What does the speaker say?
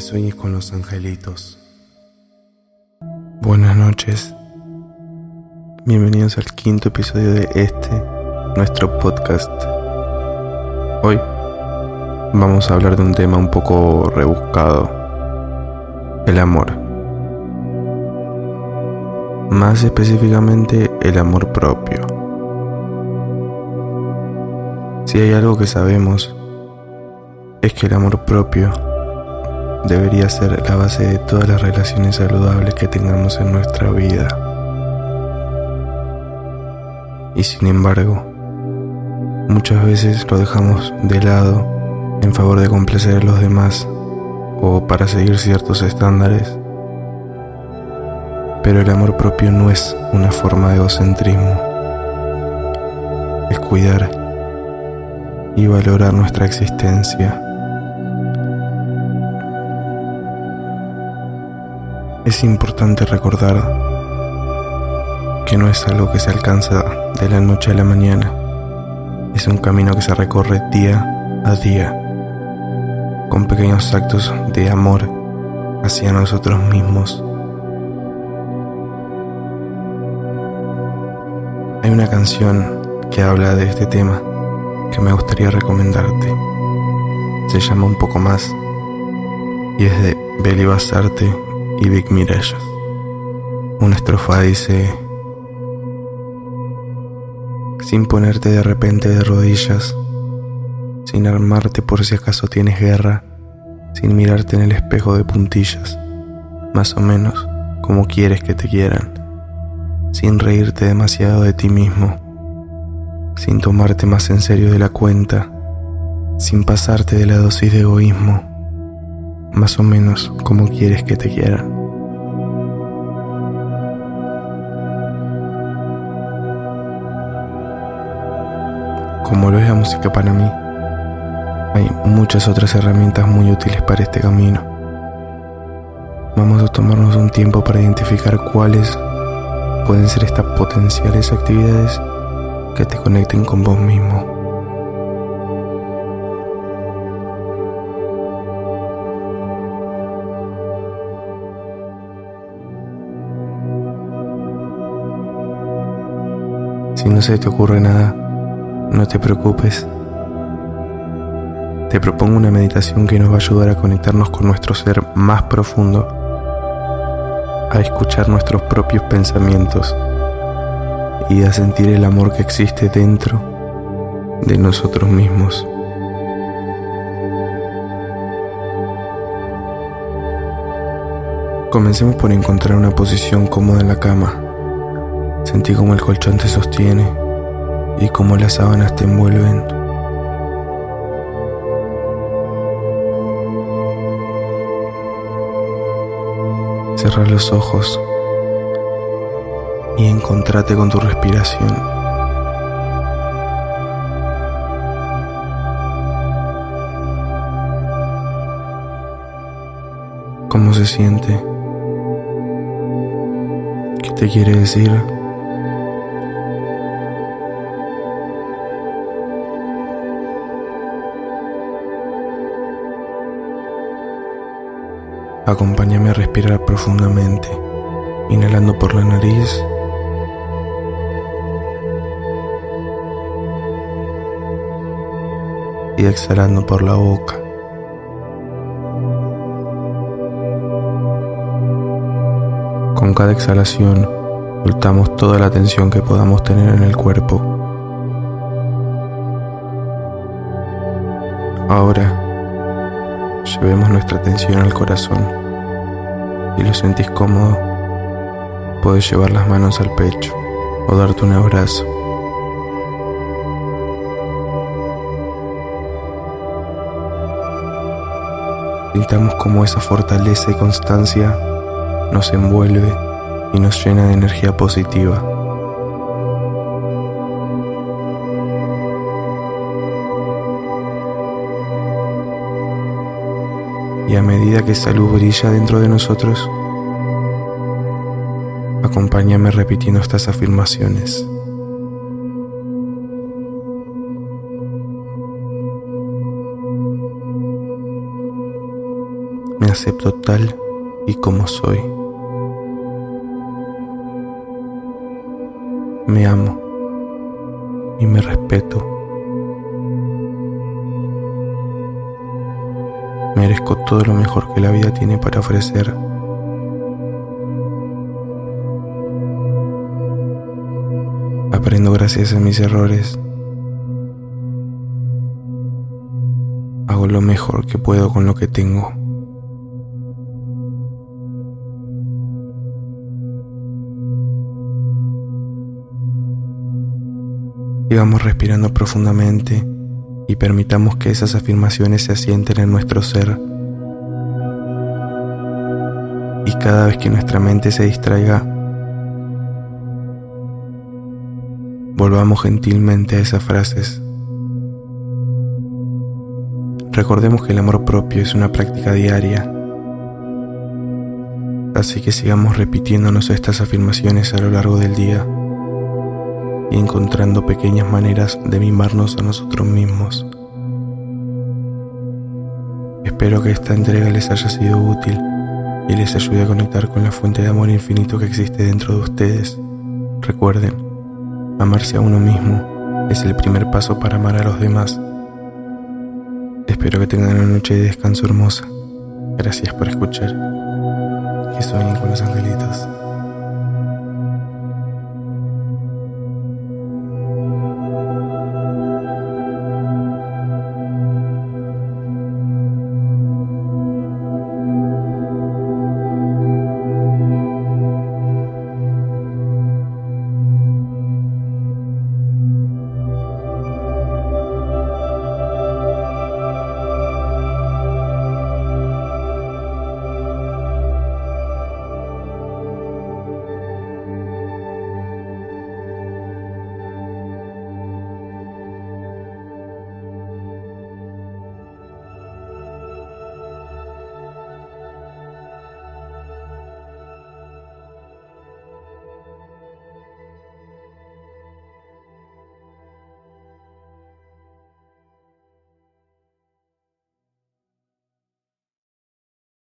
sueñes con los angelitos. Buenas noches. Bienvenidos al quinto episodio de este, nuestro podcast. Hoy vamos a hablar de un tema un poco rebuscado. El amor. Más específicamente el amor propio. Si hay algo que sabemos, es que el amor propio debería ser la base de todas las relaciones saludables que tengamos en nuestra vida. Y sin embargo, muchas veces lo dejamos de lado en favor de complacer a los demás o para seguir ciertos estándares. Pero el amor propio no es una forma de egocentrismo. Es cuidar y valorar nuestra existencia. Es importante recordar que no es algo que se alcanza de la noche a la mañana, es un camino que se recorre día a día, con pequeños actos de amor hacia nosotros mismos. Hay una canción que habla de este tema que me gustaría recomendarte. Se llama Un poco más y es de Beli Basarte y Vic Miralles. Una estrofa dice, sin ponerte de repente de rodillas, sin armarte por si acaso tienes guerra, sin mirarte en el espejo de puntillas, más o menos como quieres que te quieran, sin reírte demasiado de ti mismo, sin tomarte más en serio de la cuenta, sin pasarte de la dosis de egoísmo, más o menos como quieres que te quieran. Como lo es la música para mí, hay muchas otras herramientas muy útiles para este camino. Vamos a tomarnos un tiempo para identificar cuáles pueden ser estas potenciales actividades que te conecten con vos mismo. Si no se te ocurre nada, no te preocupes. Te propongo una meditación que nos va a ayudar a conectarnos con nuestro ser más profundo, a escuchar nuestros propios pensamientos y a sentir el amor que existe dentro de nosotros mismos. Comencemos por encontrar una posición cómoda en la cama Sentí como el colchón te sostiene y como las sábanas te envuelven. Cerra los ojos y encontrate con tu respiración. ¿Cómo se siente? ¿Qué te quiere decir? Acompáñame a respirar profundamente, inhalando por la nariz. Y exhalando por la boca. Con cada exhalación, soltamos toda la tensión que podamos tener en el cuerpo. Ahora, llevemos nuestra atención al corazón. Si lo sentís cómodo, puedes llevar las manos al pecho o darte un abrazo. Sintamos como esa fortaleza y constancia nos envuelve y nos llena de energía positiva. Y a medida que esa luz brilla dentro de nosotros, acompáñame repitiendo estas afirmaciones. Me acepto tal y como soy. Me amo y me respeto. Merezco todo lo mejor que la vida tiene para ofrecer. Aprendo gracias a mis errores. Hago lo mejor que puedo con lo que tengo. Sigamos respirando profundamente y permitamos que esas afirmaciones se asienten en nuestro ser. Y cada vez que nuestra mente se distraiga, volvamos gentilmente a esas frases. Recordemos que el amor propio es una práctica diaria, así que sigamos repitiéndonos estas afirmaciones a lo largo del día y encontrando pequeñas maneras de mimarnos a nosotros mismos. Espero que esta entrega les haya sido útil y les ayude a conectar con la fuente de amor infinito que existe dentro de ustedes. Recuerden, amarse a uno mismo es el primer paso para amar a los demás. Espero que tengan una noche de descanso hermosa. Gracias por escuchar. Que sueñen con los angelitos.